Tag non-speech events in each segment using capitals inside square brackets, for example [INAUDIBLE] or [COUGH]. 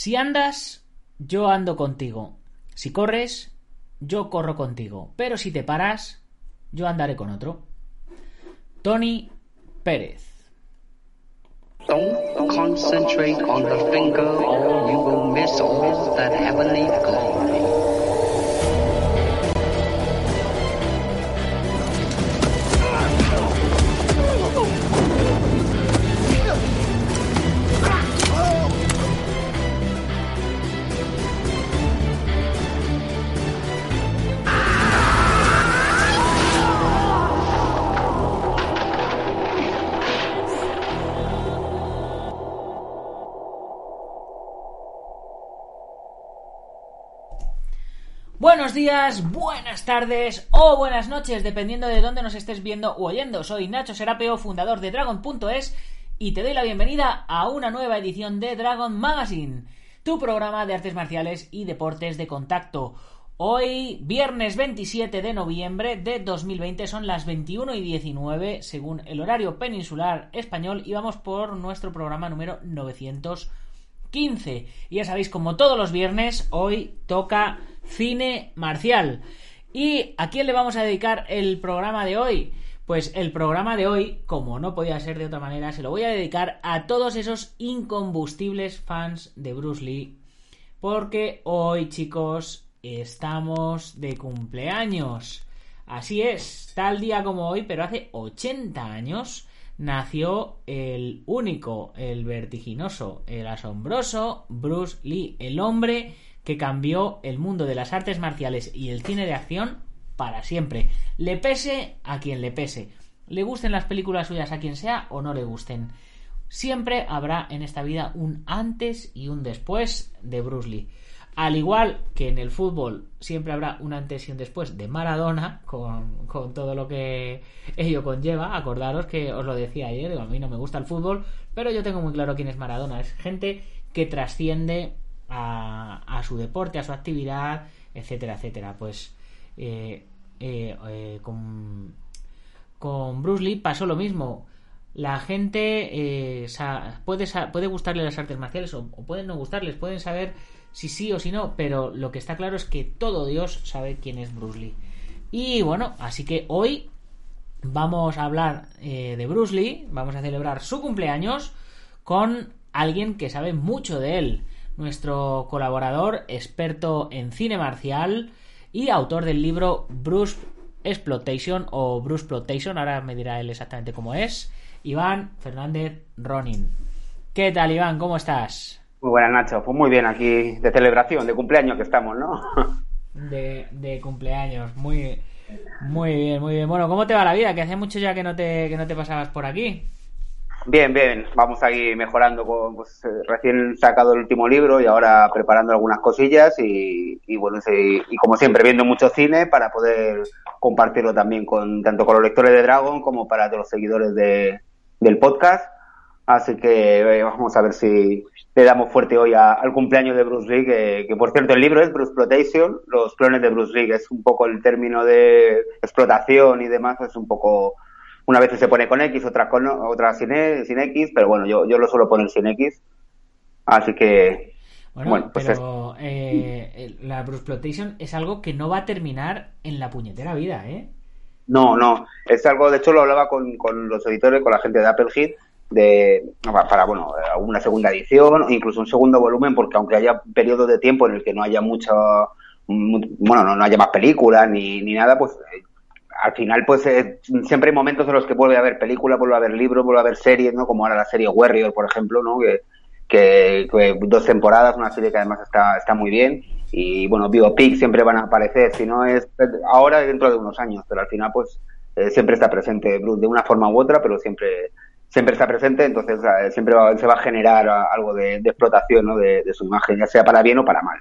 Si andas, yo ando contigo. Si corres, yo corro contigo. Pero si te paras, yo andaré con otro. Tony Pérez. Don't concentrate on the finger or you will miss that heavenly. Buenos días, buenas tardes o buenas noches, dependiendo de dónde nos estés viendo o oyendo. Soy Nacho Serapeo, fundador de Dragon.es, y te doy la bienvenida a una nueva edición de Dragon Magazine, tu programa de artes marciales y deportes de contacto. Hoy, viernes 27 de noviembre de 2020, son las 21 y 19 según el horario peninsular español y vamos por nuestro programa número 915. Y ya sabéis, como todos los viernes, hoy toca cine marcial. ¿Y a quién le vamos a dedicar el programa de hoy? Pues el programa de hoy, como no podía ser de otra manera, se lo voy a dedicar a todos esos incombustibles fans de Bruce Lee. Porque hoy, chicos, estamos de cumpleaños. Así es, tal día como hoy, pero hace 80 años, nació el único, el vertiginoso, el asombroso Bruce Lee, el hombre que cambió el mundo de las artes marciales y el cine de acción para siempre. Le pese a quien le pese. Le gusten las películas suyas a quien sea o no le gusten. Siempre habrá en esta vida un antes y un después de Bruce Lee. Al igual que en el fútbol siempre habrá un antes y un después de Maradona, con, todo lo que ello conlleva. Acordaros que os lo decía ayer, a mí no me gusta el fútbol, pero yo tengo muy claro quién es Maradona. Es gente que trasciende a, su deporte, a su actividad, etcétera, etcétera. Pues eh, eh, eh, con, Bruce Lee pasó lo mismo. La gente eh, puede, puede gustarle las artes marciales o, o pueden no gustarles, pueden saber si sí o si no, pero lo que está claro es que todo Dios sabe quién es Bruce Lee. Y bueno, así que hoy vamos a hablar eh, de Bruce Lee, vamos a celebrar su cumpleaños con alguien que sabe mucho de él, nuestro colaborador, experto en cine marcial y autor del libro Bruce Exploitation o Bruce Exploitation, ahora me dirá él exactamente cómo es, Iván Fernández Ronin. ¿Qué tal, Iván? ¿Cómo estás? Muy buenas, Nacho. Pues muy bien, aquí de celebración, de cumpleaños que estamos, ¿no? [LAUGHS] De, de cumpleaños, muy, muy bien, muy bien. Bueno, ¿cómo te va la vida? Que hace mucho ya que no te, que no te pasabas por aquí. Bien, bien. Vamos ahí mejorando. Con, pues, eh, recién sacado el último libro y ahora preparando algunas cosillas y, y bueno, sí, y como siempre, viendo mucho cine para poder compartirlo también con tanto con los lectores de Dragon como para los seguidores de, del podcast. Así que eh, vamos a ver si le damos fuerte hoy a- al cumpleaños de Bruce Lee, que, que, por cierto el libro es Bruce Exploitation, los clones de Bruce Lee, que es un poco el término de explotación y demás, es un poco, una vez se pone con X, otras con otras sin, E- sin X, pero bueno, yo, yo lo suelo poner sin X. Así que, Bueno, Bueno, pues pero eh, la Bruce Exploitation es algo que no va a terminar en la puñetera vida, ¿eh? No, no. Es algo, de hecho, lo hablaba con, con los editores, con la gente de Apple Hit, de, para, bueno, una segunda edición incluso un segundo volumen, porque aunque haya periodos de tiempo en el que no haya mucha, mu- bueno, no, no haya más películas ni, ni nada, pues eh, al final, pues eh, siempre hay momentos en los que vuelve a haber películas, vuelve a haber libros, vuelve a haber series, ¿no? Como ahora la serie Warrior, por ejemplo, ¿no? Que, que, dos temporadas, una serie que además está, está muy bien. Y bueno, biopic siempre van a aparecer, si no es ahora, dentro de unos años, pero al final, pues eh, siempre está presente Bruce de una forma u otra, pero siempre siempre está presente, entonces siempre se va a generar algo de, explotación ¿no? de, su imagen, ya sea para bien o para mal.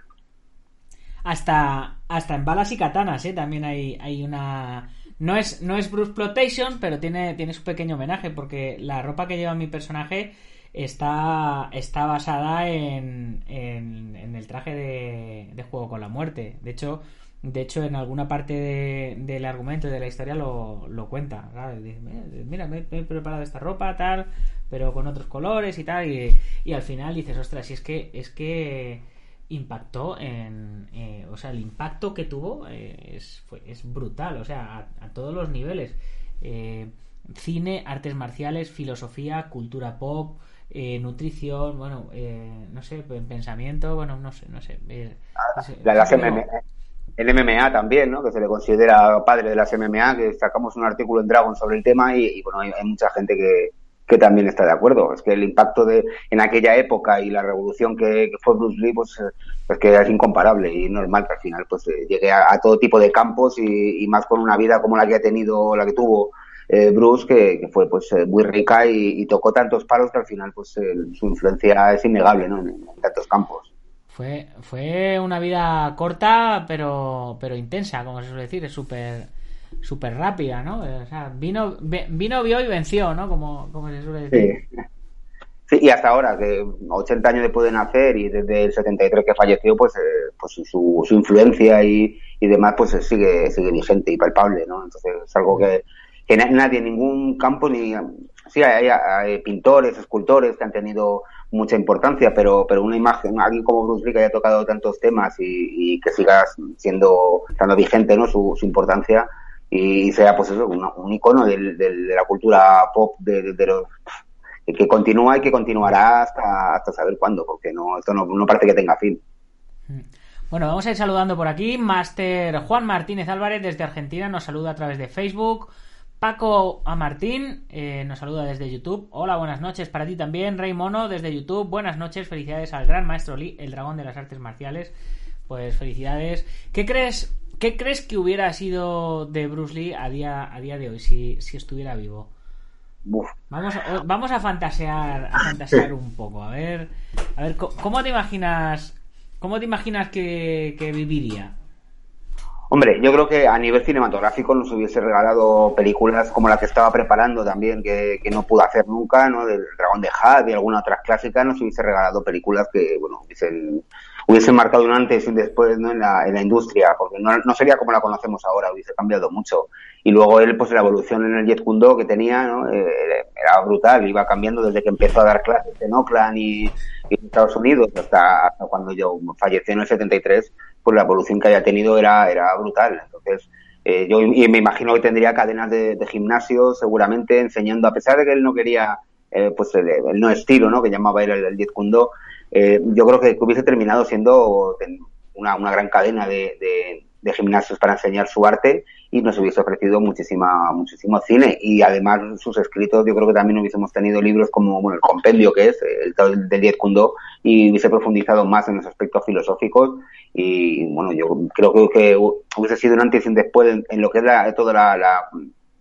Hasta, hasta en balas y katanas, ¿eh? también hay, hay una... No es, no es Bruce Plotation, pero tiene, tiene su pequeño homenaje, porque la ropa que lleva mi personaje está, está basada en, en, el traje de, Juego con la Muerte. De hecho, de hecho en alguna parte del argumento de la historia lo, lo cuenta. Mira, me, he preparado esta ropa, tal, pero con otros colores y tal. Y, y al final dices, ostras, si es que, es que impactó en. Eh, o sea, el impacto que tuvo eh, es, es brutal, o sea, a, todos los niveles. Eh, cine, artes marciales, filosofía, cultura pop, eh, nutrición, bueno, eh, no sé, pensamiento, bueno, no sé, no sé. Eh, el MMA también, ¿no? Que se le considera padre de las MMA, que sacamos un artículo en Dragon sobre el tema y, bueno, hay, mucha gente que, que, también está de acuerdo. Es que el impacto de en aquella época y la revolución que, fue Bruce Lee, pues, pues, que es incomparable y normal que al final pues llegue a, todo tipo de campos y, y, más con una vida como la que ha tenido, la que tuvo eh, Bruce, que, fue pues eh, muy rica y, tocó tantos palos que al final pues su influencia es innegable ¿no? en, tantos campos. Fue, fue una vida corta pero, pero intensa, como se suele decir, es súper súper rápida, ¿no? O sea, vino, vino, vio y venció, ¿no? Como, como se suele decir. Sí. y hasta ahora, que 80 años después de nacer y desde el 73 que falleció, pues, eh, pues su, su influencia y, y demás, pues sigue, sigue vigente y palpable, ¿no? Entonces es algo que, que nadie en ningún campo ni sí hay, pintores escultores que han tenido mucha importancia pero pero una imagen alguien como Bruce Lee que haya tocado tantos temas y, que siga siendo estando vigente no su, importancia y sea pues eso un, icono de la cultura pop de, los que continúa y que continuará hasta, hasta saber cuándo, porque no, esto no, no parece que tenga fin. Bueno, vamos a ir saludando por aquí. Master Juan Martínez Álvarez desde Argentina nos saluda a través de Facebook. Paco a Martín eh, nos saluda desde YouTube. Hola, buenas noches para ti también. Rey Mono desde YouTube. Buenas noches, felicidades al gran maestro Lee, el dragón de las artes marciales. Pues felicidades. ¿Qué crees, qué crees que hubiera sido de Bruce Lee a día, a día de hoy si, si estuviera vivo? Vamos, a, vamos a fantasear, a fantasear un poco. A ver, a ver, ¿cómo te imaginas, cómo te imaginas que viviría? Hombre, yo creo que a nivel cinematográfico nos hubiese regalado películas como la que estaba preparando también, que, no pudo hacer nunca, ¿no? Del Dragón de Had y alguna otra clásica, nos hubiese regalado películas que, bueno, hubiesen, hubiesen marcado un antes y un después, ¿no? En la, en la industria, porque no, no sería como la conocemos ahora, hubiese cambiado mucho. Y luego él, pues la evolución en el Jet Kundo que tenía, ¿no? Eh, era brutal, iba cambiando desde que empezó a dar clases en Oakland y, en Estados Unidos hasta, hasta cuando yo falleció en el 73 pues la evolución que haya tenido era, era brutal. Entonces, eh, yo y me imagino que tendría cadenas de, gimnasio seguramente enseñando, a pesar de que él no quería, eh, pues el, no estilo, ¿no? Que llamaba él el, el Diez eh, yo creo que hubiese terminado siendo una, una gran cadena de, de gimnasios para enseñar su arte y nos hubiese ofrecido muchísima, muchísimo cine. Y además sus escritos, yo creo que también hubiésemos tenido libros como bueno, el compendio que es, el del Diez Kundo, y hubiese profundizado más en los aspectos filosóficos. Y bueno, yo creo que, hubiese sido un antes y un después en, lo que es la, toda la, la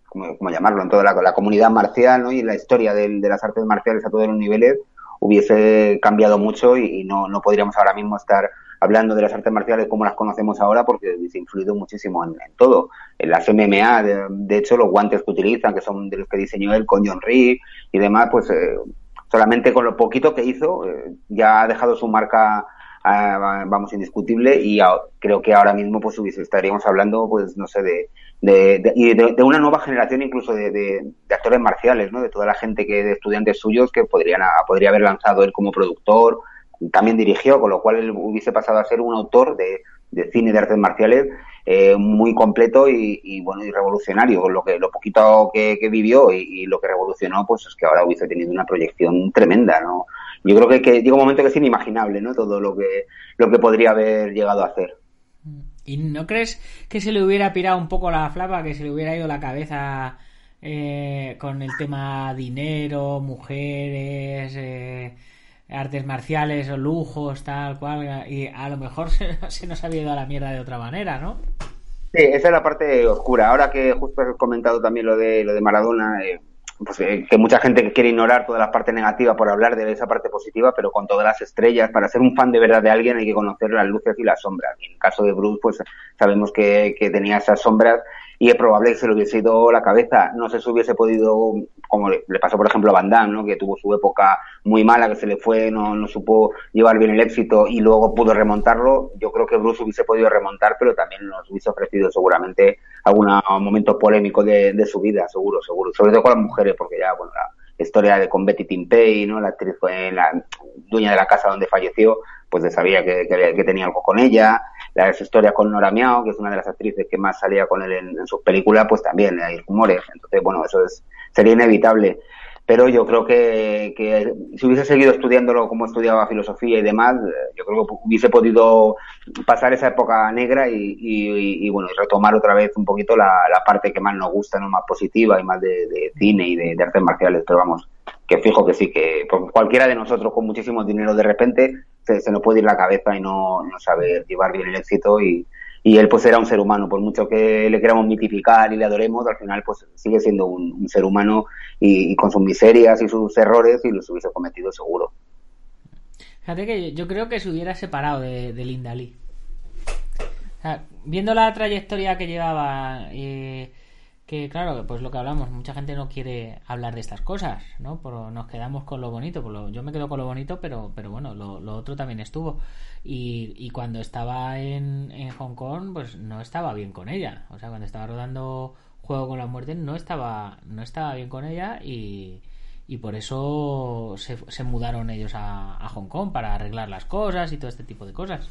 ¿cómo, llamarlo? En toda la, comunidad marcial ¿no? y la historia de, de las artes marciales a todos los niveles hubiese cambiado mucho y, no, no podríamos ahora mismo estar hablando de las artes marciales como las conocemos ahora porque hubiese influido muchísimo en, todo. En las MMA, de, hecho, los guantes que utilizan, que son de los que diseñó él con John Reed y demás, pues eh, solamente con lo poquito que hizo eh, ya ha dejado su marca vamos indiscutible y creo que ahora mismo pues estaríamos hablando pues no sé de de, de, una nueva generación incluso de, actores marciales, ¿no? De toda la gente que de estudiantes suyos que podrían podría haber lanzado él como productor, también dirigió, con lo cual él hubiese pasado a ser un autor de, cine de artes marciales eh, muy completo y, bueno y revolucionario. Lo que lo poquito que, vivió y, lo que revolucionó, pues es que ahora hubiese tenido una proyección tremenda, ¿no? Yo creo que, que llega un momento que es inimaginable, ¿no? Todo lo que lo que podría haber llegado a hacer. ¿Y no crees que se le hubiera pirado un poco la flapa, que se le hubiera ido la cabeza eh, con el tema dinero, mujeres, eh, artes marciales o lujos, tal cual, y a lo mejor se, [LAUGHS] se nos había ido a la mierda de otra manera, ¿no? Sí, esa es la parte oscura. Ahora que justo has comentado también lo de lo de Maradona, eh, pues eh, que mucha gente quiere ignorar toda la parte negativa por hablar de esa parte positiva, pero con todas las estrellas, para ser un fan de verdad de alguien hay que conocer las luces y las sombras. en el caso de Bruce, pues sabemos que, que tenía esas sombras y es probable que se le hubiese ido la cabeza. No si hubiese podido, como le pasó por ejemplo a Van Damme, ¿no? que tuvo su época muy mala, que se le fue, no, no supo llevar bien el éxito y luego pudo remontarlo. Yo creo que Bruce hubiese podido remontar, pero también nos hubiese ofrecido seguramente algún momento polémico de, de su vida, seguro, seguro. Sobre todo con las mujeres, porque ya, bueno, la historia de con Betty Timpey, ¿no? La actriz fue la dueña de la casa donde falleció, pues sabía que, que, tenía algo con ella. La historia con Nora Miao, que es una de las actrices que más salía con él en, en sus películas, pues también hay rumores. Entonces, bueno, eso es sería inevitable pero yo creo que, que, si hubiese seguido estudiándolo como estudiaba filosofía y demás, eh, yo creo que hubiese podido pasar esa época negra y, y, y bueno, retomar otra vez un poquito la, la, parte que más nos gusta, no más positiva y más de, de cine y de, de, artes marciales, pero vamos, que fijo que sí, que cualquiera de nosotros con muchísimo dinero de repente se, se nos puede ir la cabeza y no, no saber llevar bien el éxito y, y él pues era un ser humano, por mucho que le queramos mitificar y le adoremos, al final pues sigue siendo un, ser humano y, con sus miserias y sus errores y los hubiese cometido seguro. Fíjate que yo creo que se hubiera separado de, de Linda viendo la trayectoria que llevaba, eh, que claro, pues lo que hablamos, mucha gente no quiere hablar de estas cosas, ¿no? Pero nos quedamos con lo bonito, por lo, yo me quedo con lo bonito, pero, pero bueno, lo, lo otro también estuvo. Y, y cuando estaba en, en, Hong Kong, pues no estaba bien con ella. O sea, cuando estaba rodando Juego con la Muerte, no estaba, no estaba bien con ella y, y por eso se, se mudaron ellos a, a, Hong Kong para arreglar las cosas y todo este tipo de cosas.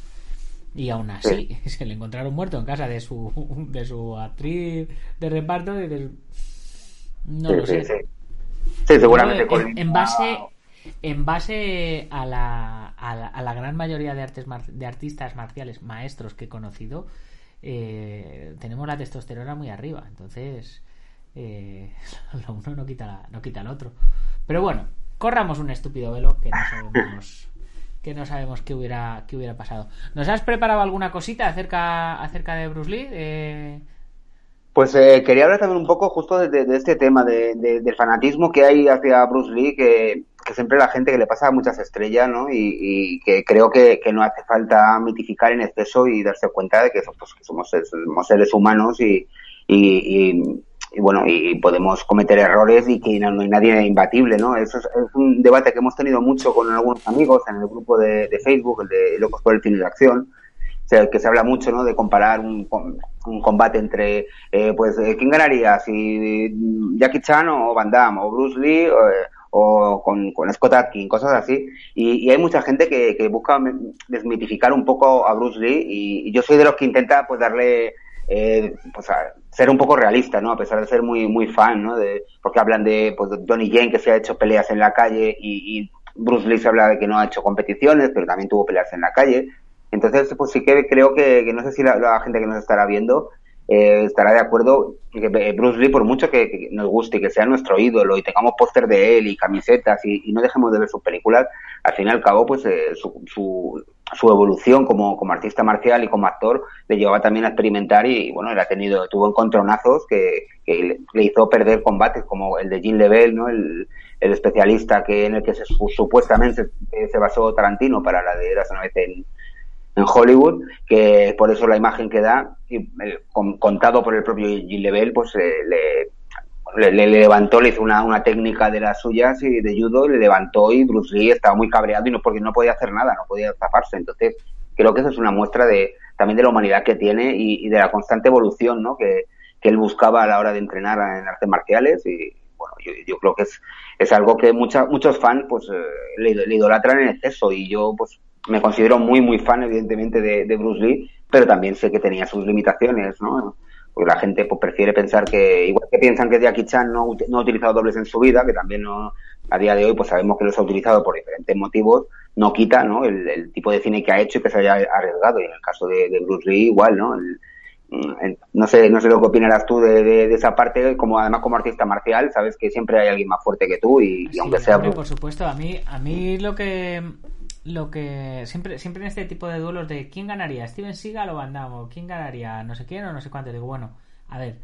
Y aún así, sí. [LAUGHS] se le encontraron muerto en casa de su, de su actriz de reparto. Y de, no sí, lo sé. Sí, sí seguramente. No, en, en, base, en base a la, a la, a la gran mayoría de, artes de artistas marciales maestros que he conocido, eh, tenemos la testosterona muy arriba. Entonces, eh, [LAUGHS] lo uno no quita, la, no quita el otro. Pero bueno, corramos un estúpido velo que no sabemos. [LAUGHS] que no sabemos qué hubiera, qué hubiera pasado. ¿Nos has preparado alguna cosita acerca, acerca de Bruce Lee? Eh... Pues eh, quería hablar también un poco justo de, este tema de, de, del fanatismo que hay hacia Bruce Lee, que, siempre la gente que le pasa a muchas estrellas, ¿no? Y, y que creo que, no hace falta mitificar en exceso y darse cuenta de que, pues, somos, somos, seres humanos y, y, y bueno, y podemos cometer errores y que no, hay nadie imbatible, ¿no? Eso es, es, un debate que hemos tenido mucho con algunos amigos en el grupo de, de Facebook, el de Locos por el Cine de Acción, que se habla mucho, ¿no? De comparar un, un combate entre, eh, pues, eh, ¿quién ganaría? Si Jackie Chan o Van Damme o Bruce Lee o, o con, con, Scott Atkins, cosas así. Y, y hay mucha gente que, que, busca desmitificar un poco a Bruce Lee y, y yo soy de los que intenta, pues, darle eh, pues ser un poco realista, ¿no? A pesar de ser muy muy fan, ¿no? De, porque hablan de pues Donnie Yen que se ha hecho peleas en la calle y, y, Bruce Lee se habla de que no ha hecho competiciones, pero también tuvo peleas en la calle. Entonces, pues sí que creo que, que no sé si la, la, gente que nos estará viendo eh, estará de acuerdo que Bruce Lee, por mucho que, nos guste y que sea nuestro ídolo y tengamos póster de él y camisetas y, no dejemos de ver sus películas, al fin y al cabo, pues eh, su, su, su, evolución como, como artista marcial y como actor le llevaba también a experimentar y, bueno, él ha tenido, tuvo encontronazos que, que le, hizo perder combates como el de Jean Lebel, ¿no? El, el especialista que en el que se, supuestamente se, se basó Tarantino para la de Eras una vez en, en Hollywood, que por eso la imagen que da, y, eh, con, contado por el propio Gil Lebel, pues eh, le, le, le, levantó, le hizo una, una técnica de las suyas y de judo, le levantó y Bruce Lee estaba muy cabreado y no porque no podía hacer nada, no podía zafarse. Entonces, creo que eso es una muestra de también de la humanidad que tiene y, de la constante evolución ¿no? que, que él buscaba a la hora de entrenar en artes marciales y bueno, yo, yo creo que es, es algo que mucha, muchos fans pues eh, le idolatran en exceso y yo pues me considero muy, muy fan, evidentemente, de, de, Bruce Lee, pero también sé que tenía sus limitaciones, ¿no? Porque la gente pues, prefiere pensar que, igual que piensan que Jackie Chan no, no ha utilizado dobles en su vida, que también no, a día de hoy pues sabemos que los ha utilizado por diferentes motivos, no quita, ¿no? El, el tipo de cine que ha hecho y que se haya arriesgado. Y en el caso de, de Bruce Lee, igual, ¿no? El, mm, no sé, no sé lo que opinarás tú de, de, esa parte, como además como artista marcial, sabes que siempre hay alguien más fuerte que tú y, aunque sea... por supuesto, a mí, a mí lo que lo que siempre siempre en este tipo de duelos de quién ganaría, Steven Seagal o Van Damme, quién ganaría, no sé quién o no sé cuánto, digo, bueno, a ver,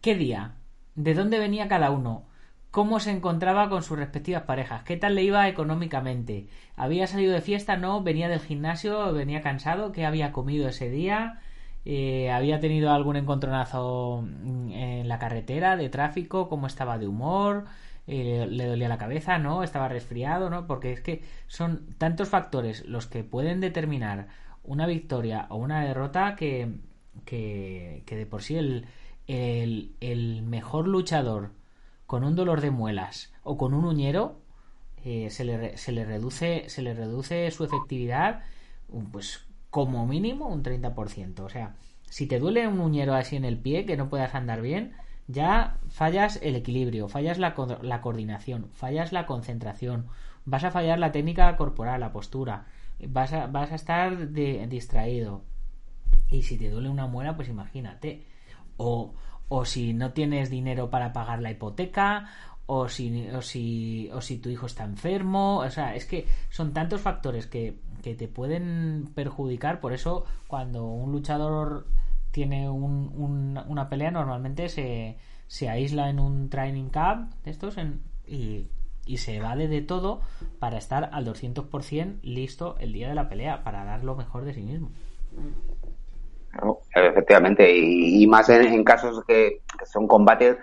¿qué día? ¿De dónde venía cada uno? ¿Cómo se encontraba con sus respectivas parejas? ¿Qué tal le iba económicamente? ¿Había salido de fiesta? ¿No? ¿Venía del gimnasio? ¿Venía cansado? ¿Qué había comido ese día? Eh, ¿Había tenido algún encontronazo en la carretera de tráfico? ¿Cómo estaba de humor? Le dolía la cabeza, ¿no? Estaba resfriado, ¿no? Porque es que son tantos factores los que pueden determinar una victoria o una derrota que, que, de por sí el, el, mejor luchador con un dolor de muelas o con un uñero eh, se, le, se, le reduce, se le reduce su efectividad pues como mínimo un 30%. O sea, si te duele un uñero así en el pie que no puedas andar bien, ya fallas el equilibrio, fallas la, la coordinación, fallas la concentración, vas a fallar la técnica corporal, la postura, vas a, vas a estar distraído. Y si te duele una muela, pues imagínate. O, o si no tienes dinero para pagar la hipoteca, o si, o si, o si tu hijo está enfermo. O sea, es que son tantos factores que, que te pueden perjudicar. Por eso, cuando un luchador tiene una pelea, normalmente se, se, aísla en un training camp de estos y, y, se vale de todo para estar al 200% listo el día de la pelea, para dar lo mejor de sí mismo. efectivamente, y, más en, casos que, son combates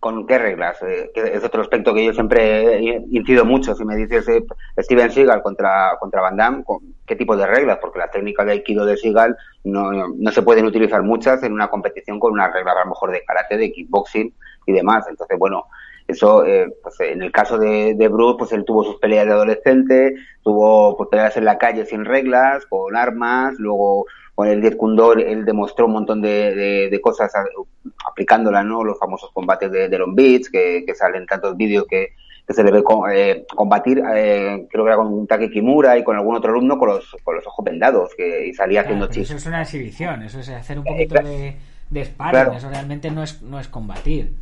¿Con qué reglas? Eh, es otro aspecto que yo siempre incido mucho. Si me dices eh, Steven Seagal contra, contra Van Damme, ¿qué tipo de reglas? Porque las técnicas de Aikido de Seagal no, no se pueden utilizar muchas en una competición con unas reglas a lo mejor de karate, de kickboxing y demás. Entonces, bueno, eso, eh, pues en el caso de, de, Bruce, pues él tuvo sus peleas de adolescente, tuvo pues, peleas en la calle sin reglas, con armas, luego con el Diet él demostró un montón de, de, cosas aplicándola, ¿no? Los famosos combates de, de Long Beach, que, que salen tantos vídeos que, que se le ve eh, combatir, eh, creo que era con un Take Kimura y con algún otro alumno con los, con los ojos vendados, que y salía haciendo chistes. Eso es una exhibición, eso es hacer un poquito de, de sparring, eso realmente no es, no es combatir.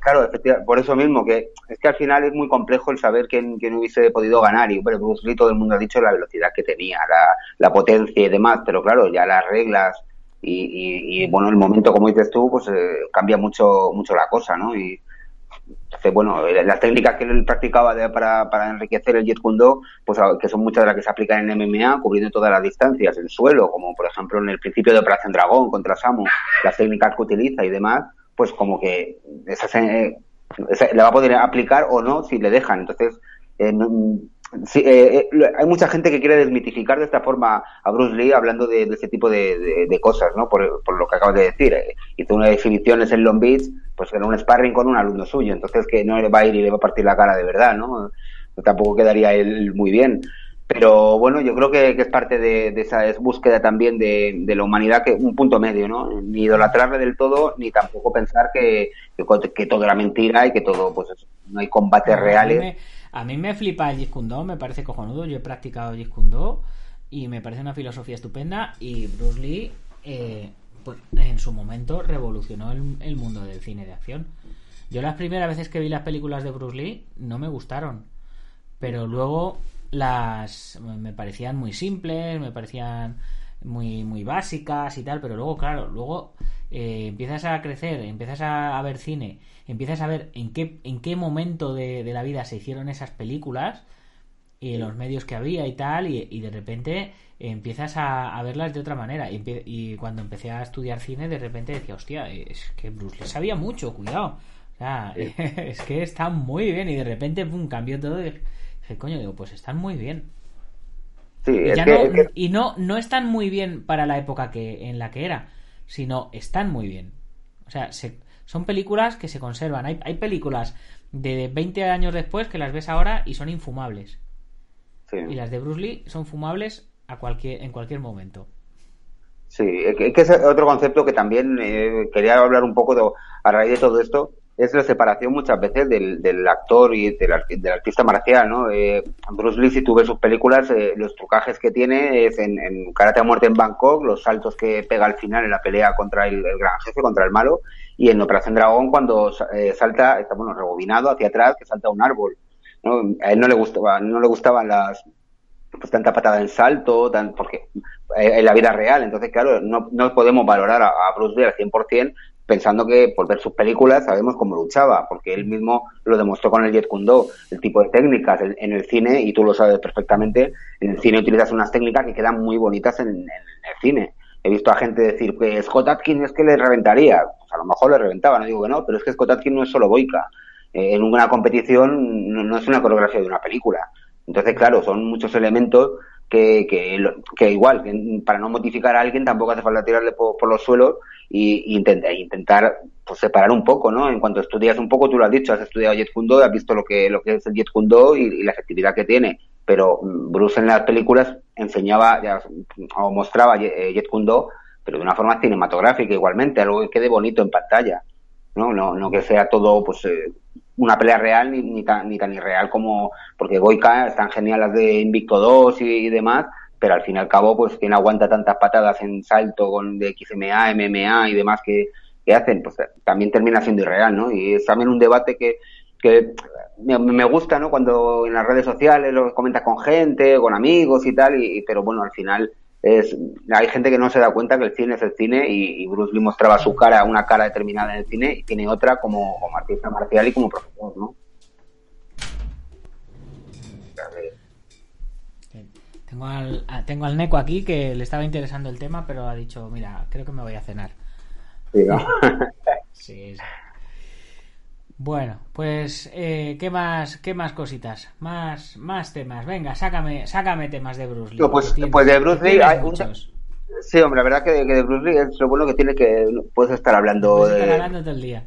Claro, efectivamente, por eso mismo, que es que al final es muy complejo el saber quién, quién hubiese podido ganar. Y bueno, Bruce Lee todo el mundo ha dicho la velocidad que tenía, la, la potencia y demás, pero claro, ya las reglas y, y, bueno, el momento, como dices tú, pues eh, cambia mucho, mucho la cosa, ¿no? Y entonces, bueno, eh, las técnicas que él practicaba para, para enriquecer el Jet Kundo, pues que son muchas de las que se aplican en MMA, cubriendo todas las distancias, en suelo, como por ejemplo en el principio de Operación Dragón contra Samu, las técnicas que utiliza y demás, pues como que esa, le va a poder aplicar o no si le dejan. Entonces, eh, eh, eh, hay mucha gente que quiere desmitificar de esta forma a Bruce Lee hablando de, ese tipo de, cosas, ¿no? Por, lo que acabas de decir. hizo unas definiciones en Long Beach, pues era un sparring con un alumno suyo, entonces que no le va a ir y le va a partir la cara de verdad, ¿no? Tampoco quedaría él muy bien. Pero bueno, yo creo que, es parte de, esa búsqueda también de, la humanidad, que un punto medio, ¿no? Ni idolatrarle del todo, ni tampoco pensar que, que, todo era mentira y que todo, pues no hay combates reales. A mí, me, flipa el me parece cojonudo. Yo he practicado Jeet y me parece una filosofía estupenda. Y Bruce Lee, eh, pues en su momento revolucionó el, el mundo del cine de acción. Yo las primeras veces que vi las películas de Bruce Lee no me gustaron. Pero luego las me parecían muy simples, me parecían muy, muy básicas y tal, pero luego, claro, luego eh, empiezas a crecer, empiezas a, ver cine, empiezas a ver en qué, en qué momento de, la vida se hicieron esas películas y los medios que había y tal, y, de repente empiezas a, verlas de otra manera. Y, cuando empecé a estudiar cine, de repente decía, hostia, es que Bruce Lee sabía mucho, cuidado. O sea, [LAUGHS] es que está muy bien, y de repente, pum, cambió todo. Y, Dije, coño, digo, pues están muy bien. Sí, y, es que, y no, no están muy bien para la época que, en la que era, sino están muy bien. O sea, son películas que se conservan. Hay, hay películas de 20 años después que las ves ahora y son infumables. Y las de Bruce Lee son fumables a cualquier, en cualquier momento. Sí, es que es otro concepto que también eh, quería hablar un poco a raíz de todo esto, es la separación muchas veces del, del actor y del, del, artista marcial, ¿no? Eh, Bruce Lee, si tú ves sus películas, eh, los trucajes que tiene es en, en, Karate a Muerte en Bangkok, los saltos que pega al final en la pelea contra el, el gran jefe, contra el malo, y en Operación Dragón cuando eh, salta, está bueno, rebobinado hacia atrás, que salta un árbol. ¿no? A él no le gustaba, no le gustaban las pues tanta patada en salto, tan, porque eh, en la vida real, entonces claro, no, no podemos valorar a, a Bruce Lee al 100% pensando que por ver sus películas sabemos cómo luchaba, porque él mismo lo demostró con el Jet Kundo, el tipo de técnicas en, el cine, y tú lo sabes perfectamente, en el cine utilizas unas técnicas que quedan muy bonitas en, el cine. He visto a gente decir que Scott Atkins es que le reventaría, pues a lo mejor le reventaba, no digo que no, pero es que Scott Atkins no es solo boica. Eh, en una competición no, es una coreografía de una película. Entonces, claro, son muchos elementos que, que, que, igual, para no modificar a alguien tampoco hace falta tirarle por, por los suelos y, y intentar, intentar pues, separar un poco, ¿no? En cuanto estudias un poco, tú lo has dicho, has estudiado Jet Kundo, has visto lo que, lo que es el Jet Kundo y, y la efectividad que tiene. Pero Bruce en las películas enseñaba ya, o mostraba Jet Kundo, pero de una forma cinematográfica igualmente, algo que quede bonito en pantalla. ¿no? No, no que sea todo pues eh, una pelea real ni, ni, tan, ni tan irreal como porque Goica están geniales las de Invicto 2 y, y, demás pero al fin y al cabo pues quien aguanta tantas patadas en salto con de XMA, MMA y demás que, que hacen pues también termina siendo irreal ¿no? y es también un debate que que me, gusta ¿no? cuando en las redes sociales lo comentas con gente, con amigos y tal y, pero bueno al final es, hay gente que no se da cuenta que el cine es el cine y, y, Bruce Lee mostraba su cara, una cara determinada en el cine y tiene otra como, como artista marcial y como profesor, ¿no? Tengo al, tengo al Neco aquí que le estaba interesando el tema, pero ha dicho, mira, creo que me voy a cenar. Sí, ¿no? [LAUGHS] sí, sí. Bueno, pues eh, ¿qué más qué más cositas? Más más temas. Venga, sácame sácame temas de Bruce Lee. No, pues, pues de Bruce Lee hay muchos. Sí, hombre, la verdad que de, que de, Bruce Lee es lo bueno que tiene que puedes estar hablando puedes de estar hablando todo el día.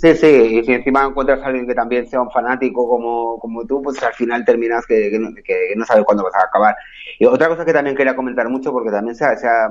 Sí, sí, y si encima encuentras a alguien que también sea un fanático como, como tú, pues al final terminas que, que, no, que no sabes cuándo vas a acabar. Y otra cosa que también quería comentar mucho, porque también se ha, se ha,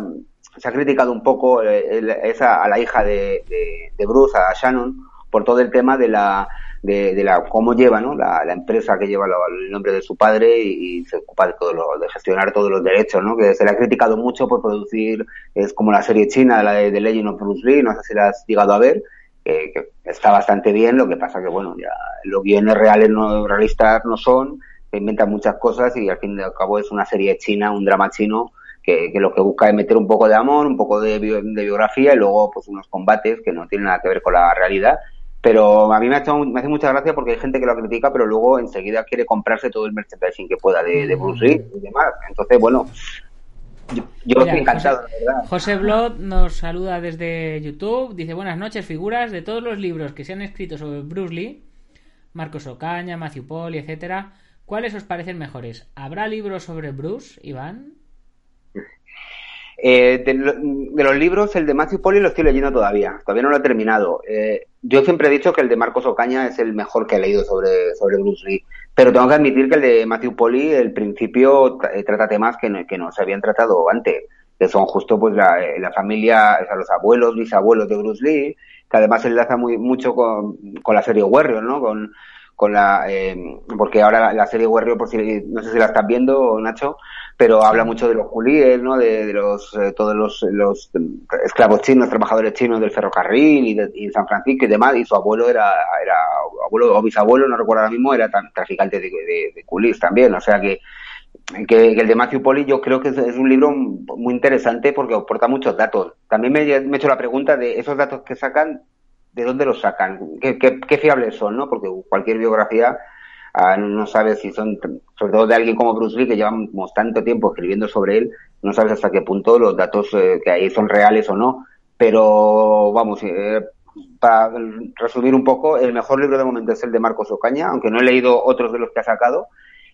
se ha criticado un poco el, esa, a la hija de, de, de Bruce, a Shannon, por todo el tema de la de, de la cómo lleva ¿no? la, la empresa que lleva lo, el nombre de su padre y, y, se ocupa de todo lo, de gestionar todos los derechos no que se le ha criticado mucho por producir es como la serie china la de, de Legend of Bruce Lee no sé si la has llegado a ver eh, que está bastante bien lo que pasa que bueno ya los guiones reales no realistas no son se inventan muchas cosas y al fin y al cabo es una serie china un drama chino que, que, lo que busca es meter un poco de amor, un poco de, bio, de, biografía y luego pues unos combates que no tienen nada que ver con la realidad pero a mí me, ha hecho, me hace mucha gracia porque hay gente que lo critica, pero luego enseguida quiere comprarse todo el merchandising que pueda de, de Bruce Lee y demás. Entonces, bueno, yo, yo Mira, estoy encantado, José, verdad. José Blot nos saluda desde YouTube. Dice: Buenas noches, figuras de todos los libros que se han escrito sobre Bruce Lee, Marcos Ocaña, Matthew Paul, etcétera. ¿Cuáles os parecen mejores? ¿Habrá libros sobre Bruce, Iván? Eh, de, los libros, el de Matthew Poli lo estoy leyendo todavía, todavía no lo he terminado. Eh, yo siempre he dicho que el de Marcos Ocaña es el mejor que he leído sobre, sobre Bruce Lee, pero tengo que admitir que el de Matthew Poli, el principio, tra trata temas que no, que no se habían tratado antes, que son justo pues la, la familia, o sea, los abuelos, bisabuelos de Bruce Lee, que además enlaza muy, mucho con, con la serie Warrior, ¿no? Con, con la eh, porque ahora la, la, serie Warrior por si no sé si la estás viendo Nacho pero habla mucho de los culíes no de, de los eh, todos los, los, esclavos chinos trabajadores chinos del ferrocarril y, de, y San Francisco y demás y su abuelo era era abuelo o bisabuelo no recuerdo ahora mismo era tan traficante de, de, de culís también o sea que que, que, el de Matthew Poli yo creo que es, es, un libro muy interesante porque aporta muchos datos. También me, me he hecho la pregunta de esos datos que sacan, ¿de dónde los sacan? ¿Qué, qué, qué fiables son? ¿no? Porque cualquier biografía no sabes si son, sobre todo de alguien como Bruce Lee, que llevamos tanto tiempo escribiendo sobre él, no sabes hasta qué punto los datos eh, que hay son reales o no. Pero vamos, eh, para resumir un poco, el mejor libro de momento es el de Marcos Ocaña, aunque no he leído otros de los que ha sacado.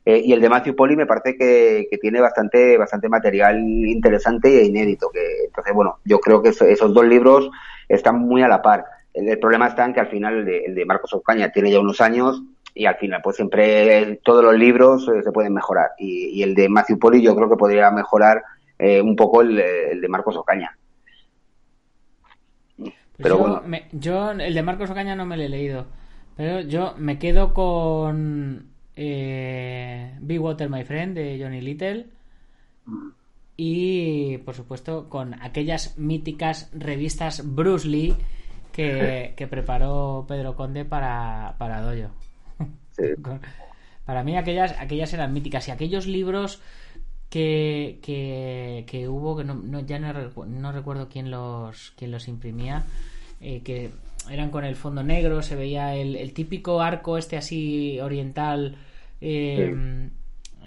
Eh, y el de Matthew Poli me parece que, que, tiene bastante, bastante material interesante e inédito. Que, entonces, bueno, yo creo que eso, esos dos libros están muy a la par. El, problema está en que al final el de Marcos Ocaña tiene ya unos años y al final pues siempre todos los libros eh, se pueden mejorar. Y, y, el de Matthew Poli yo creo que podría mejorar eh, un poco el, el de Marcos Ocaña. Pero yo, bueno. me- yo, el de Marcos Ocaña no me lo he leído. Pero yo me quedo con eh, Big Water, My Friend, de Johnny Little. Y, por supuesto, con aquellas míticas revistas Bruce Lee que, que preparó Pedro Conde para, para Doyo. Sí. [LAUGHS] Para mí aquellas, aquellas eran míticas y aquellos libros que, que, que hubo, que no, no- ya no, recu- no recuerdo quién los, quién los imprimía, eh, que eran con el fondo negro, se veía el, el típico arco este así oriental, eh,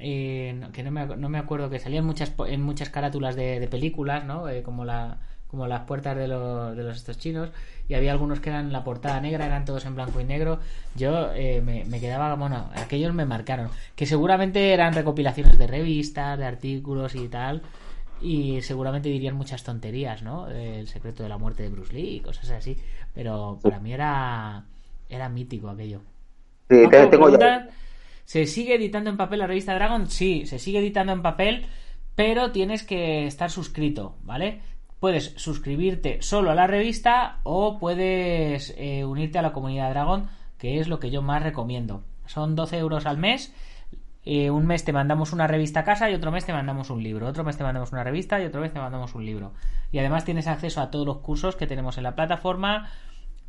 eh, que no me, no me acuerdo, que salían muchas, en muchas carátulas de, de películas, ¿no? Eh, como la como las puertas de los, de los estos chinos y había algunos que eran la portada negra eran todos en blanco y negro yo eh, me, me quedaba bueno aquellos me marcaron que seguramente eran recopilaciones de revistas de artículos y tal y seguramente dirían muchas tonterías no el secreto de la muerte de Bruce Lee cosas así pero para mí era era mítico aquello Sí, te- Paco, tengo ya. preguntan, ¿Se sigue editando en papel la revista Dragon? Sí, se sigue editando en papel, pero tienes que estar suscrito, ¿vale? Puedes suscribirte solo a la revista o puedes eh, unirte a la comunidad Dragon, que es lo que yo más recomiendo. Son 12 euros al mes. eh, un mes te mandamos una revista a casa y otro mes te mandamos un libro. Otro mes te mandamos una revista y otro mes te mandamos un libro. Y además tienes acceso a todos los cursos que tenemos en la plataforma,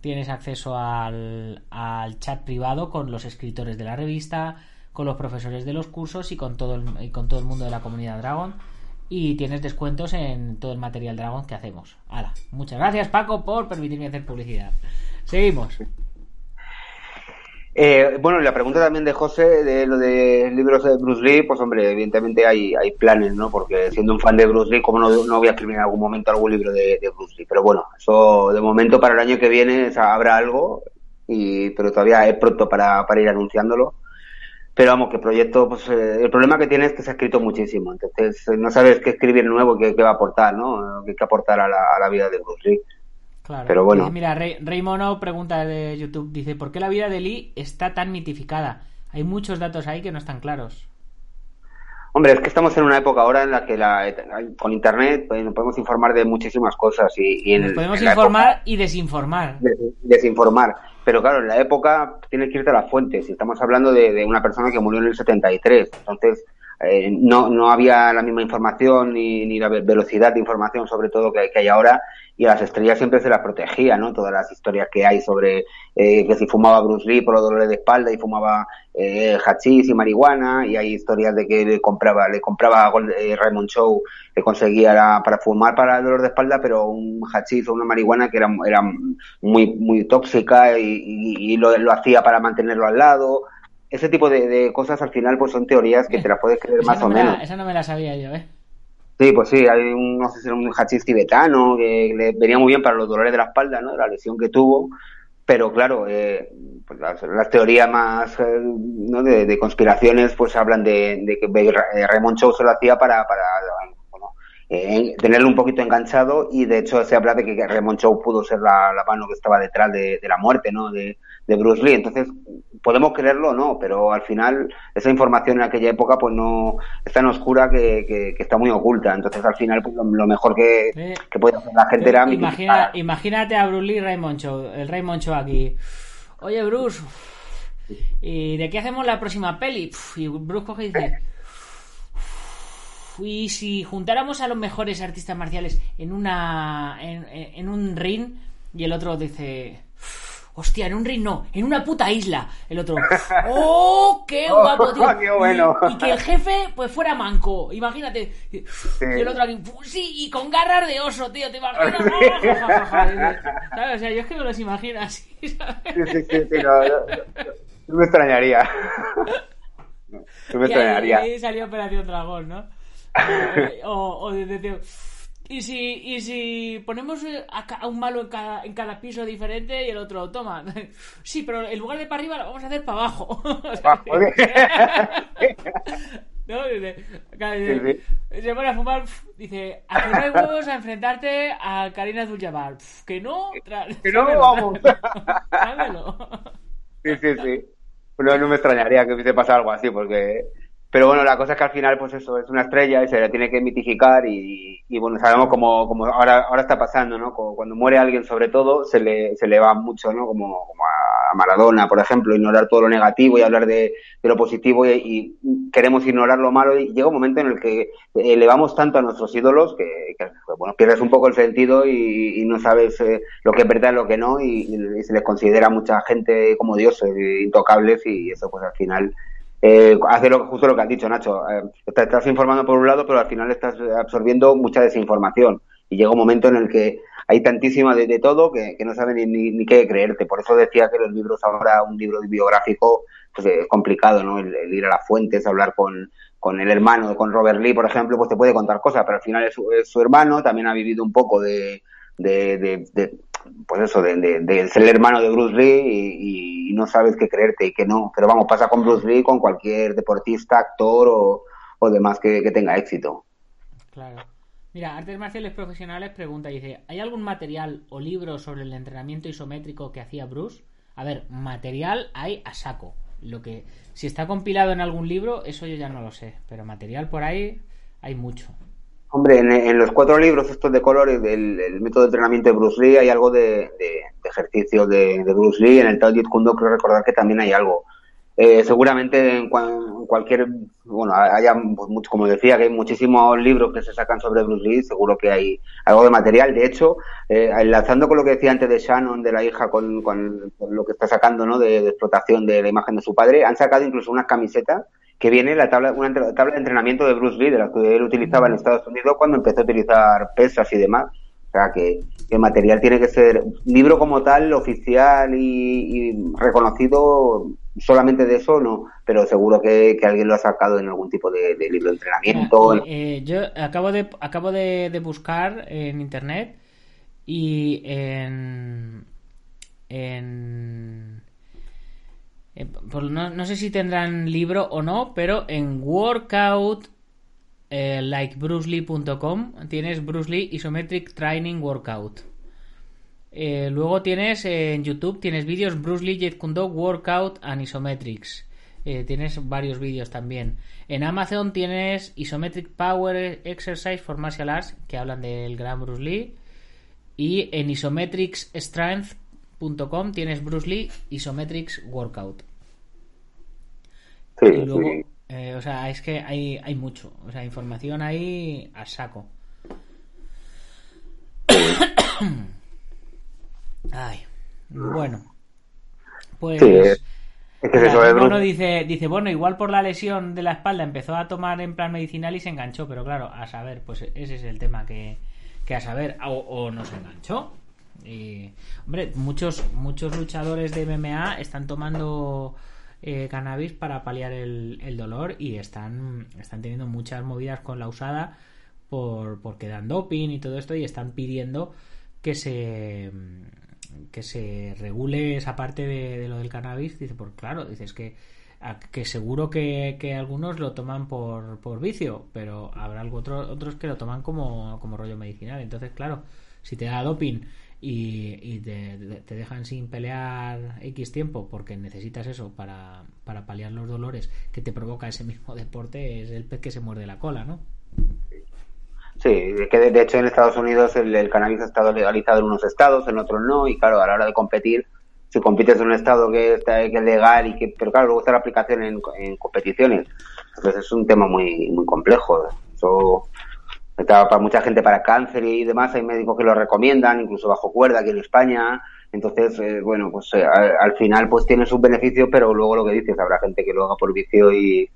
tienes acceso al, al chat privado con los escritores de la revista, con los profesores de los cursos y con todo el, y con todo el mundo de la comunidad Dragon. Y tienes descuentos en todo el material Dragon que hacemos. Hala, muchas gracias Paco por permitirme hacer publicidad. Seguimos. Eh, bueno, la pregunta también de José, de lo de libros de Bruce Lee, pues hombre, evidentemente hay, hay planes, ¿no? Porque siendo un fan de Bruce Lee, ¿cómo no, no voy a escribir en algún momento algún libro de, de Bruce Lee? Pero bueno, eso de momento para el año que viene o sea, habrá algo, y, pero todavía es pronto para, para ir anunciándolo. Pero vamos, que proyecto, pues eh, el problema que tiene es que se ha escrito muchísimo, entonces eh, no sabes qué escribir nuevo, qué, qué va a aportar, ¿no? Qué, qué aportar a la, a la vida de Bruce Lee. Claro. Pero bueno. Mira, Rey, Rey Mono pregunta de YouTube, dice, ¿por qué la vida de Lee está tan mitificada? Hay muchos datos ahí que no están claros. Hombre, es que estamos en una época ahora en la que la, con Internet pues, nos podemos informar de muchísimas cosas y, y en, Nos podemos en informar época y desinformar. des- desinformar. Pero claro, en la época tienes que irte a las fuentes. Y estamos hablando de, una persona que murió en el 73. Entonces, eh, no, no había la misma información ni, ni la ve- velocidad de información, sobre todo, que, que hay ahora. Y a las estrellas siempre se las protegía, ¿no? Todas las historias que hay sobre eh, que si fumaba Bruce Lee por los dolores de espalda y fumaba eh, hachís y marihuana. Y hay historias de que le compraba, le compraba eh, Raymond Chow, que conseguía la- para fumar para el dolor de espalda, pero un hachís o una marihuana que era, era muy, muy tóxica y, y- y lo, lo hacía para mantenerlo al lado. Ese tipo de, de cosas al final pues son teorías que te las puedes creer Esa más no o la- menos. esa no me la sabía yo, ¿eh? Sí, pues sí, hay un, no sé si era un hachís tibetano que le venía muy bien para los dolores de la espalda, ¿no? La lesión que tuvo. Pero claro, eh, pues las, teorías más eh, ¿no? de, conspiraciones pues hablan de, que eh, Raymond Chow se lo hacía para, para eh, tenerlo un poquito enganchado y de hecho se habla de que Raymond Chow pudo ser la, la mano que estaba detrás de, de la muerte, ¿no? De, de Bruce Lee. Entonces, podemos creerlo o no, pero al final esa información en aquella época pues no es tan oscura que, que, que está muy oculta. Entonces, al final pues, lo, lo mejor que, Sí. que puede hacer la gente era Imagina, mitificar. imagínate a Bruce Lee y Raymond Cho, el Raymond Cho aquí. Oye, Bruce, ¿y de qué hacemos la próxima peli? Y Bruce coge y dice... Y si juntáramos a los mejores artistas marciales en una en, en un ring y el otro dice hostia en un ring no en una puta isla el otro [LAUGHS] oh qué guapo tío [LAUGHS] Qué bueno. y, y que el jefe pues fuera manco imagínate y el otro aquí "Pues sí y con garras de oso tío te imaginas [LAUGHS] Oh, ja, ja, ja, ja". ¿Sabes? o sea yo es que me los imagino así ¿sabes? Sí, sí, sí, sí, no, no, no me extrañaría. No, me Y ahí, extrañaría. ahí salió Operación Dragón, ¿no? Eh, o, o de- de- de- y si, y si ponemos a, un malo en cada, en cada piso diferente y el otro, toma. [LAUGHS] Sí, pero en lugar de para arriba lo vamos a hacer para abajo. [LAUGHS] Ah. [LAUGHS] ¿no? Dice, claro, Sí, dice, Se pone a fumar, dice, a que no hay huevos a enfrentarte a Karina Abdul-Jabbar. Pf, Que no, Que no, tráemelo, vamos. tráemelo. Sí, sí, sí. No, no me extrañaría que hubiese pasado algo así, porque pero bueno, la cosa es que al final, pues eso, es una estrella y se la tiene que mitificar y, y bueno, sabemos como, como ahora, ahora está pasando, ¿no? Cuando muere alguien, sobre todo, se le, se le va mucho, ¿no? Como, como a Maradona, por ejemplo, ignorar todo lo negativo y hablar de, de lo positivo y, queremos ignorar lo malo y llega un momento en el que elevamos tanto a nuestros ídolos que, bueno, pierdes un poco el sentido y, no sabes eh, lo que es verdad lo que no y, se les considera mucha gente como dioses, intocables y eso pues al final eh, hace lo, justo lo que has dicho, Nacho. Eh, estás informando por un lado, pero al final estás absorbiendo mucha desinformación. Y llega un momento en el que hay tantísima de, todo que, que, no saben ni, ni, qué creerte. Por eso decía que los libros ahora, un libro biográfico, pues es complicado, ¿no? El, ir a las fuentes, hablar con, con el hermano, con Robert Lee, por ejemplo, pues te puede contar cosas, pero al final es su, es su hermano, también ha vivido un poco de, de, de pues eso, de, de, de, ser el hermano de Bruce Lee y, no sabes qué creerte y que no. Pero vamos, pasa con Bruce Lee, con cualquier deportista, actor o, o demás que, que, tenga éxito. Claro. Mira, Artes Marciales Profesionales pregunta, dice, ¿hay algún material o libro sobre el entrenamiento isométrico que hacía Bruce? A ver, material hay a saco. Lo que, si está compilado en algún libro, eso yo ya no lo sé. Pero material por ahí hay mucho. Hombre, en, los cuatro libros estos de colores del el método de entrenamiento de Bruce Lee hay algo de, de, de ejercicio de, Bruce Lee. En el Tao Jeet creo recordar que también hay algo. Eh, seguramente en, en, cualquier, bueno, haya, pues, mucho, como decía, que hay muchísimos libros que se sacan sobre Bruce Lee, seguro que hay algo de material. De hecho, eh, enlazando con lo que decía antes de Shannon, de la hija, con, con, lo que está sacando, ¿no? De explotación de la imagen de su padre, han sacado incluso unas camisetas que viene la tabla, una tabla de entrenamiento de Bruce Lee, de la que él utilizaba en Estados Unidos cuando empezó a utilizar pesas y demás. O sea, que el material tiene que ser libro como tal, oficial y, reconocido, solamente de eso no, pero seguro que, alguien lo ha sacado en algún tipo de, de libro de entrenamiento. Eh, eh, yo acabo de acabo de, de, buscar en internet y en en eh, pues no, no, sé si tendrán libro o no, pero en workout eh, likebrucelee.com tienes Bruce Lee Isometric Training Workout. Eh, luego tienes eh, en YouTube tienes vídeos Bruce Lee Jet Workout and Isometrics. Tienes varios vídeos también. En Amazon tienes Isometric Power Exercise for Martial Arts que hablan del gran Bruce Lee. Y en isometricsstrength.com tienes Bruce Lee Isometrics Workout. Sí, y luego, sí. Eh, o sea, es que hay, hay mucho. O sea, información ahí a saco. [COUGHS] Ay, bueno. Pues. Sí, es que eso es Bruno dice, dice, bueno, igual por la lesión de la espalda empezó a tomar en plan medicinal y se enganchó, pero claro, a saber, pues ese es el tema que, que a saber, o, o no se enganchó. Y, hombre, muchos, muchos luchadores de MMA están tomando eh, cannabis para paliar el, el, dolor y están, están teniendo muchas movidas con la usada por, porque dan doping y todo esto y están pidiendo que se que se regule esa parte de, lo del cannabis. Dice por claro dices que que seguro que, que, algunos lo toman por, por vicio pero habrá algo otro, otros que lo toman como, como rollo medicinal. Entonces claro si te da doping y, y te, dejan sin pelear X tiempo porque necesitas eso para, para paliar los dolores que te provoca ese mismo deporte, es el pez que se muerde la cola, ¿no? Sí, que de, hecho en Estados Unidos el, el, cannabis ha estado legalizado en unos estados, en otros no, y claro, a la hora de competir, si compites en un estado que, está, que es legal, y que, pero claro, luego está la aplicación en, en competiciones. Entonces es un tema muy, muy complejo. Eso para mucha gente para cáncer y demás, hay médicos que lo recomiendan, incluso bajo cuerda aquí en España. Entonces, eh, bueno, pues eh, al, al, final pues tiene sus beneficios, pero luego lo que dices, habrá gente que lo haga por vicio y,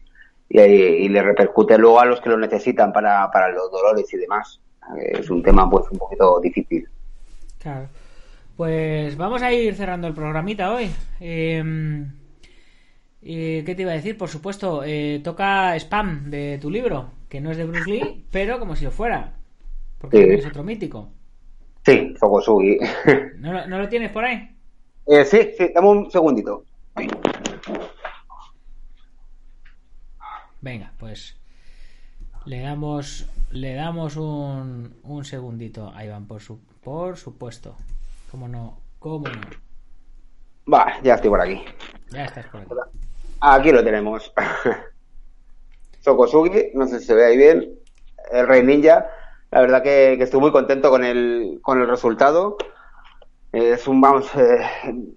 y, le repercute luego a los que lo necesitan para, para los dolores y demás. Es un tema pues un poquito difícil. Claro. Pues vamos a ir cerrando el programita hoy. Eh, ¿Qué te iba a decir? Por supuesto, eh, toca spam de tu libro, que no es de Bruce Lee, [LAUGHS] pero como si lo fuera. Porque sí. es otro mítico. Sí, Sogosugi. [LAUGHS] ¿No, ¿No, lo tienes por ahí? Eh, sí, sí, dame un segundito. Venga, pues le damos le damos un, un segundito a Iván, por, su, por supuesto. ¿Cómo no? ¿Cómo no? Va, ya estoy por aquí. Ya estás por aquí. Aquí lo tenemos. [LAUGHS] Sokosugi, no sé si se ve ahí bien, el Rey Ninja. La verdad que, que estoy muy contento con el, con el resultado. Es un, vamos, eh,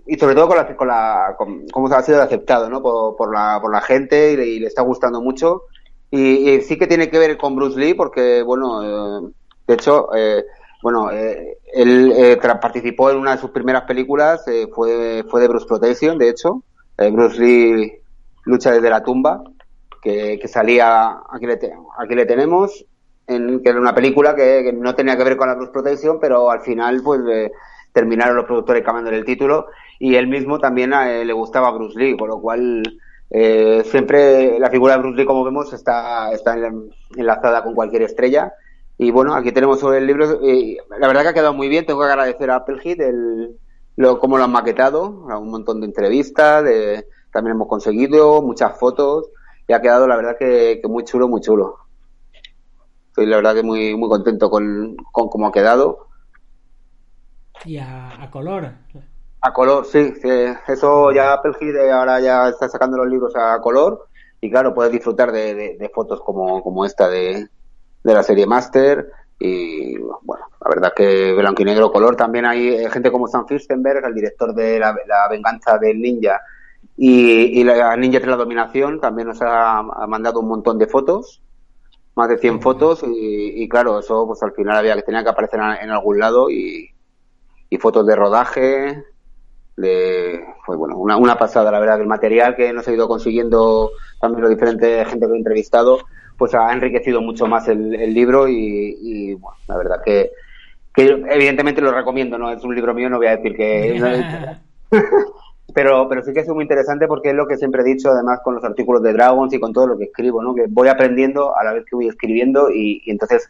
y sobre todo con la, con la con, cómo ha sido aceptado, ¿no? Por, la, por la gente y le, está gustando mucho. Y, sí que tiene que ver con Bruce Lee porque, bueno, eh, de hecho, eh, bueno, eh, él eh, participó en una de sus primeras películas, eh, fue, fue de Bruce Protection, de hecho, Bruce Lee lucha desde la tumba, que, salía, aquí le, te, aquí le tenemos, en, que era una película que, no tenía que ver con la Bruce Protection, pero al final pues terminaron los productores cambiando el título y él mismo también le gustaba Bruce Lee, con lo cual siempre la figura de Bruce Lee, como vemos, está, está enlazada con cualquier estrella y bueno, aquí tenemos el libro. Y la verdad que ha quedado muy bien. Tengo que agradecer a Applehead el, lo, cómo lo han maquetado. Un montón de entrevistas. De, también hemos conseguido muchas fotos. Y ha quedado, la verdad, que, que muy chulo, muy chulo. Estoy, la verdad, que muy, muy contento con, con cómo ha quedado. Y a, a color. A color, sí, sí. Eso ya Applehead ahora ya está sacando los libros a color. Y claro, puedes disfrutar de, de, de fotos como, como esta de, de la serie Master y bueno, la verdad que blanco y negro color también hay eh, gente como Sam Firstenberg, el director de la, la venganza del ninja y, y, la ninja de la dominación también nos ha, ha, mandado un montón de fotos más de 100 fotos y, y, claro, eso pues al final había que tenía que aparecer en, algún lado y, y, fotos de rodaje de fue bueno una, una pasada. La verdad el material que nos ha ido consiguiendo también los diferentes gente que he entrevistado pues ha enriquecido mucho más el, el libro y, y, bueno, la verdad que, que evidentemente lo recomiendo, no es un libro mío, no voy a decir que... [LAUGHS] [LAUGHS] Pero, pero sí que es muy interesante porque es lo que siempre he dicho, además con los artículos de Dragons y con todo lo que escribo, ¿no? Que voy aprendiendo a la vez que voy escribiendo y, y entonces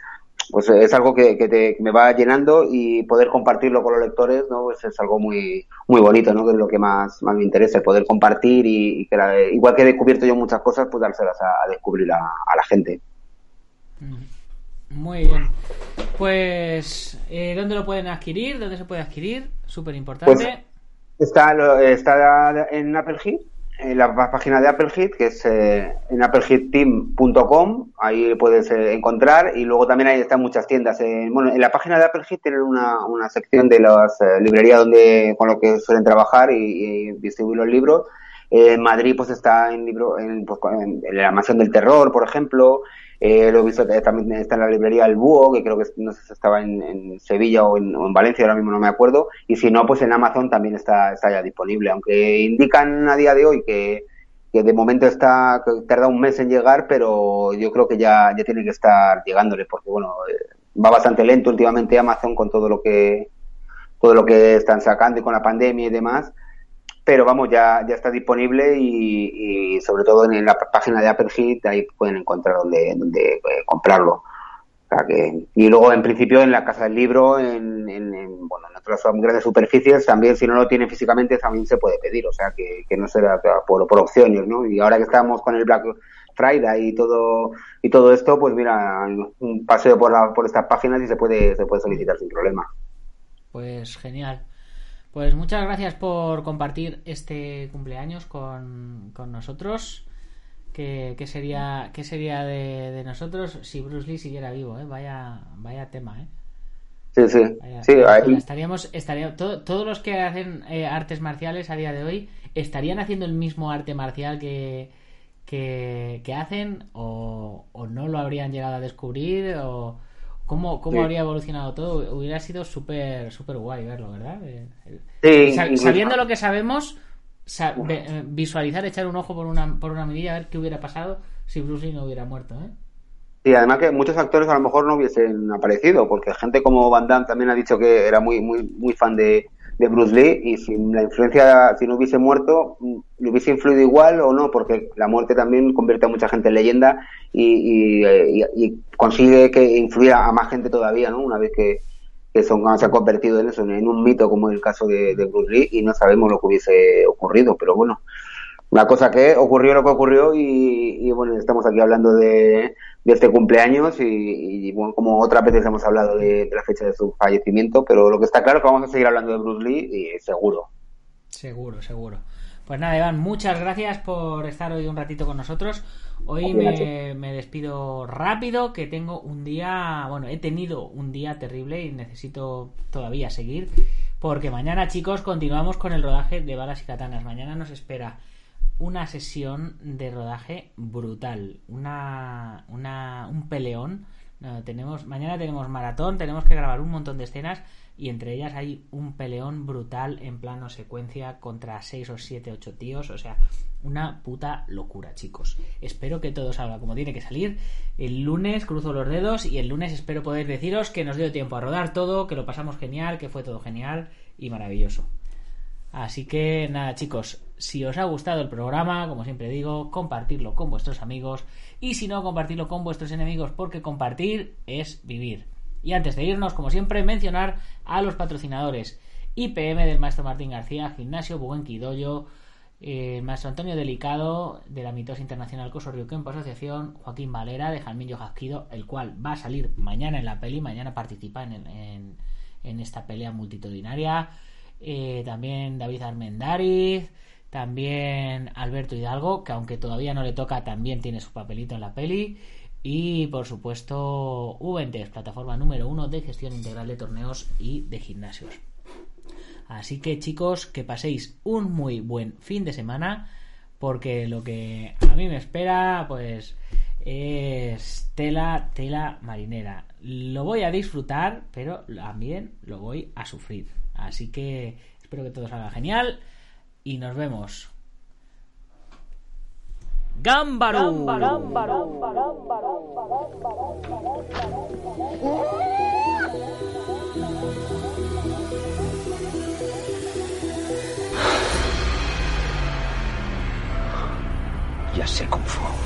pues es algo que, que, te, me va llenando y poder compartirlo con los lectores, ¿no? Pues es algo muy, muy bonito, ¿no? Que es lo que más, más me interesa, poder compartir y, y que la, igual que he descubierto yo muchas cosas, pues dárselas a, a descubrir a, a, la gente. Muy bien. Pues, eh, ¿dónde lo pueden adquirir? ¿Dónde se puede adquirir? Súper importante. Pues está, está en Apple Heat en la página de Applehead, que es eh, en appleheadteam.com, ahí puedes eh, encontrar, y luego también ahí están muchas tiendas. Eh, bueno, en la página de Applehead tienen una, una sección de las eh, librerías donde, con lo que suelen trabajar y, distribuir los libros. en Madrid pues está en, libro, en, pues, en la Mansión del Terror, por ejemplo, eh, lo he visto también está en la librería El Búho, que creo que no sé si estaba en, en Sevilla o en, o en, Valencia, ahora mismo no me acuerdo. Y si no, pues en Amazon también está, está ya disponible. Aunque indican a día de hoy que, que de momento está, que tarda un mes en llegar, pero yo creo que ya, ya tiene que estar llegándole, porque bueno, eh, va bastante lento últimamente Amazon con todo lo que, todo lo que están sacando y con la pandemia y demás pero vamos, ya, ya está disponible y, sobre todo en la página de Applehead, ahí pueden encontrar donde, eh, comprarlo. Y luego, en principio, en la Casa del Libro, en, en, en, bueno, en otras grandes superficies, también si no lo tiene físicamente, también se puede pedir, o sea que, que no será por, por opciones, ¿no? Y ahora que estamos con el Black Friday y todo y todo esto, pues mira, un paseo por, la, por estas páginas y se puede, se puede solicitar sin problema. Pues genial. Pues muchas gracias por compartir este cumpleaños con, con nosotros. ¿Qué, qué, sería, qué sería de, de, nosotros si Bruce Lee siguiera vivo? ¿eh? Vaya, vaya tema, ¿eh? Sí, sí. Vaya, sí ahí... Estaríamos, estaríamos todo, todos los que hacen eh, artes marciales a día de hoy estarían haciendo el mismo arte marcial que, que, que hacen o, o, no lo habrían llegado a descubrir o cómo, cómo sí. habría evolucionado todo. Hubiera sido súper súper guay verlo, ¿verdad? Eh, sí, Sab sabiendo lo que sabemos, sab visualizar, echar un ojo por una, por una medida, a ver qué hubiera pasado si Bruce Lee no hubiera muerto, ¿eh? Sí, además que muchos actores a lo mejor no hubiesen aparecido, porque gente como Van Damme también ha dicho que era muy muy muy fan de, de Bruce Lee y si la influencia, si no hubiese muerto, le hubiese influido igual o no, porque la muerte también convierte a mucha gente en leyenda y, y, y, y consigue que influya a más gente todavía, ¿no? Una vez que, que son, se ha convertido en eso, en un mito como en el caso de Bruce Lee y no sabemos lo que hubiese ocurrido, pero bueno, una cosa que ocurrió lo que ocurrió y, y bueno, estamos aquí hablando de, de este cumpleaños y, y, bueno, como otras veces hemos hablado de, de, la fecha de su fallecimiento, pero lo que está claro es que vamos a seguir hablando de Bruce Lee y seguro. Seguro, seguro. Pues nada, Iván, muchas gracias por estar hoy un ratito con nosotros. Hoy me, me, despido rápido, que tengo un día, bueno, he tenido un día terrible y necesito todavía seguir, porque mañana, chicos, continuamos con el rodaje de balas y katanas. Mañana nos espera una sesión de rodaje brutal, una, una un peleón. tenemos, mañana tenemos maratón, tenemos que grabar un montón de escenas y entre ellas hay un peleón brutal en plano secuencia contra 6 o 7, 8 tíos, o sea, una puta locura, chicos. Espero que todo salga como tiene que salir. El lunes cruzo los dedos y el lunes espero poder deciros que nos dio tiempo a rodar todo, que lo pasamos genial, que fue todo genial y maravilloso. Así que nada, chicos, si os ha gustado el programa, como siempre digo, compartirlo con vuestros amigos y si no, compartirlo con vuestros enemigos porque compartir es vivir. Y antes de irnos, como siempre, mencionar a los patrocinadores. IPM del maestro Martín García, Gimnasio Buenquidoyo, el maestro Antonio Delicado de la Mitosa Internacional Coso Kempo Asociación, Joaquín Valera de Jalmillo Jasquido, el cual va a salir mañana en la peli, mañana participa en, esta pelea multitudinaria. Eh, también David Armendariz, también Alberto Hidalgo, que aunque todavía no le toca, también tiene su papelito en la peli. Y por supuesto, Uventes, plataforma número uno de gestión integral de torneos y de gimnasios. Así que chicos, que paséis un muy buen fin de semana, porque lo que a mí me espera, pues, es tela, tela marinera. Lo voy a disfrutar, pero también lo voy a sufrir. Así que espero que todo salga genial y nos vemos. ¡Gámbaro! Ya sé fue.